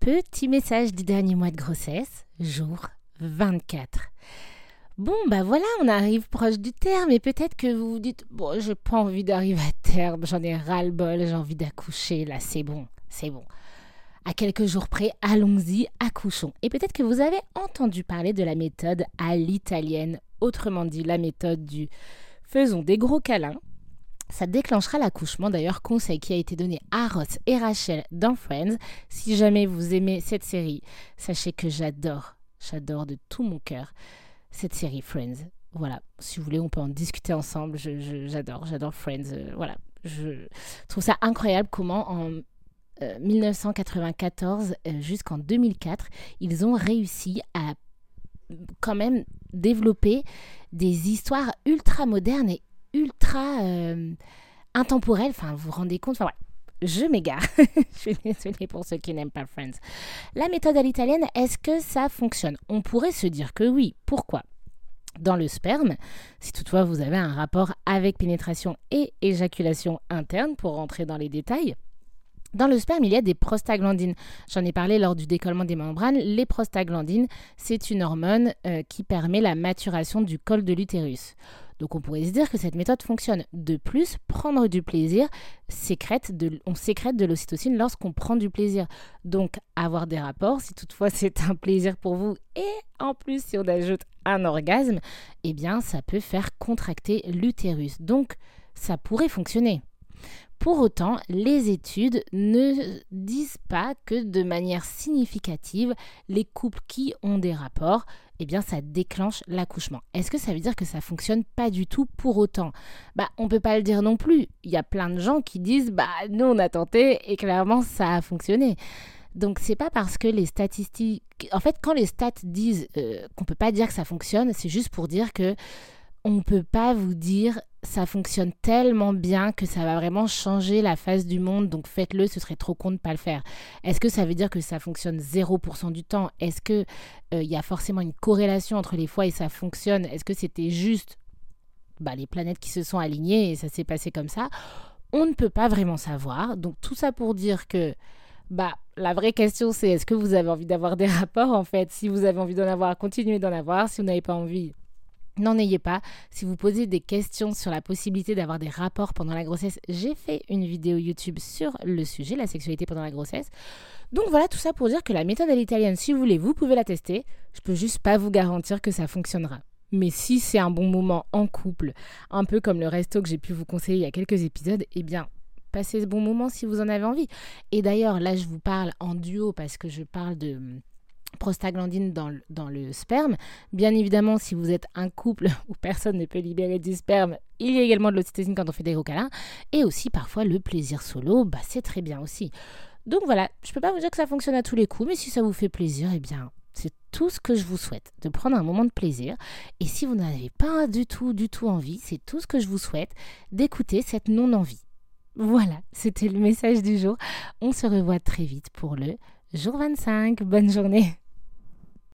Petit message du dernier mois de grossesse, jour 24. Bon, bah voilà, on arrive proche du terme et peut-être que vous vous dites Bon, j'ai pas envie d'arriver à terme, j'en ai ras-le-bol, j'ai envie d'accoucher, là, c'est bon, c'est bon. À quelques jours près, allons-y, accouchons. Et peut-être que vous avez entendu parler de la méthode à l'italienne, autrement dit la méthode du faisons des gros câlins ça déclenchera l'accouchement. D'ailleurs, conseil qui a été donné à Ross et Rachel dans Friends. Si jamais vous aimez cette série, sachez que j'adore, j'adore de tout mon cœur cette série Friends. Voilà, si vous voulez, on peut en discuter ensemble. J'adore, j'adore Friends. Euh, voilà, je trouve ça incroyable comment en 1994 euh, euh, jusqu'en 2004, ils ont réussi à quand même développer des histoires ultra modernes ultra euh, intemporel. Enfin, vous vous rendez compte Enfin, Je m'égare. je suis désolée pour ceux qui n'aiment pas Friends. La méthode à l'italienne, est-ce que ça fonctionne? On pourrait se dire que oui. Pourquoi? Dans le sperme, si toutefois vous avez un rapport avec pénétration et éjaculation interne, pour rentrer dans les détails, dans le sperme, il y a des prostaglandines. J'en ai parlé lors du décollement des membranes. Les prostaglandines, c'est une hormone euh, qui permet la maturation du col de l'utérus. Donc on pourrait se dire que cette méthode fonctionne. De plus, prendre du plaisir, sécrète on sécrète de l'ocytocine lorsqu'on prend du plaisir. Donc avoir des rapports, si toutefois c'est un plaisir pour vous, et en plus si on ajoute un orgasme, eh bien ça peut faire contracter l'utérus. Donc ça pourrait fonctionner. Pour autant, les études ne disent pas que de manière significative, les couples qui ont des rapports, eh bien ça déclenche l'accouchement. Est-ce que ça veut dire que ça fonctionne pas du tout pour autant? Bah, on peut pas le dire non plus. Il y a plein de gens qui disent bah nous on a tenté et clairement ça a fonctionné. Donc c'est pas parce que les statistiques en fait quand les stats disent euh, qu'on peut pas dire que ça fonctionne, c'est juste pour dire que on ne peut pas vous dire ça fonctionne tellement bien que ça va vraiment changer la face du monde, donc faites-le, ce serait trop con de ne pas le faire. Est-ce que ça veut dire que ça fonctionne 0% du temps? Est-ce qu'il il euh, y a forcément une corrélation entre les fois et ça fonctionne? Est-ce que c'était juste bah, les planètes qui se sont alignées et ça s'est passé comme ça? On ne peut pas vraiment savoir. Donc tout ça pour dire que bah, la vraie question c'est est-ce que vous avez envie d'avoir des rapports en fait? Si vous avez envie d'en avoir, continuez d'en avoir. Si vous n'avez pas envie, N'en ayez pas. Si vous posez des questions sur la possibilité d'avoir des rapports pendant la grossesse, j'ai fait une vidéo YouTube sur le sujet, la sexualité pendant la grossesse. Donc voilà tout ça pour dire que la méthode à l'italienne, si vous voulez, vous pouvez la tester. Je peux juste pas vous garantir que ça fonctionnera. Mais si c'est un bon moment en couple, un peu comme le resto que j'ai pu vous conseiller il y a quelques épisodes, eh bien, passez ce bon moment si vous en avez envie. Et d'ailleurs, là, je vous parle en duo parce que je parle de prostaglandine dans, dans, le sperme. Bien évidemment, si vous êtes un couple où personne ne peut libérer du sperme, il y a également de l'ocytocine quand on fait des gros câlins. Et aussi, parfois, le plaisir solo, bah, c'est très bien aussi. Donc voilà, je ne peux pas vous dire que ça fonctionne à tous les coups, mais si ça vous fait plaisir, eh bien, c'est tout ce que je vous souhaite, de prendre un moment de plaisir. Et si vous n'avez pas du tout, du tout envie, c'est tout ce que je vous souhaite, d'écouter cette non-envie. Voilà, c'était le message du jour. On se revoit très vite pour le jour 25. Bonne journée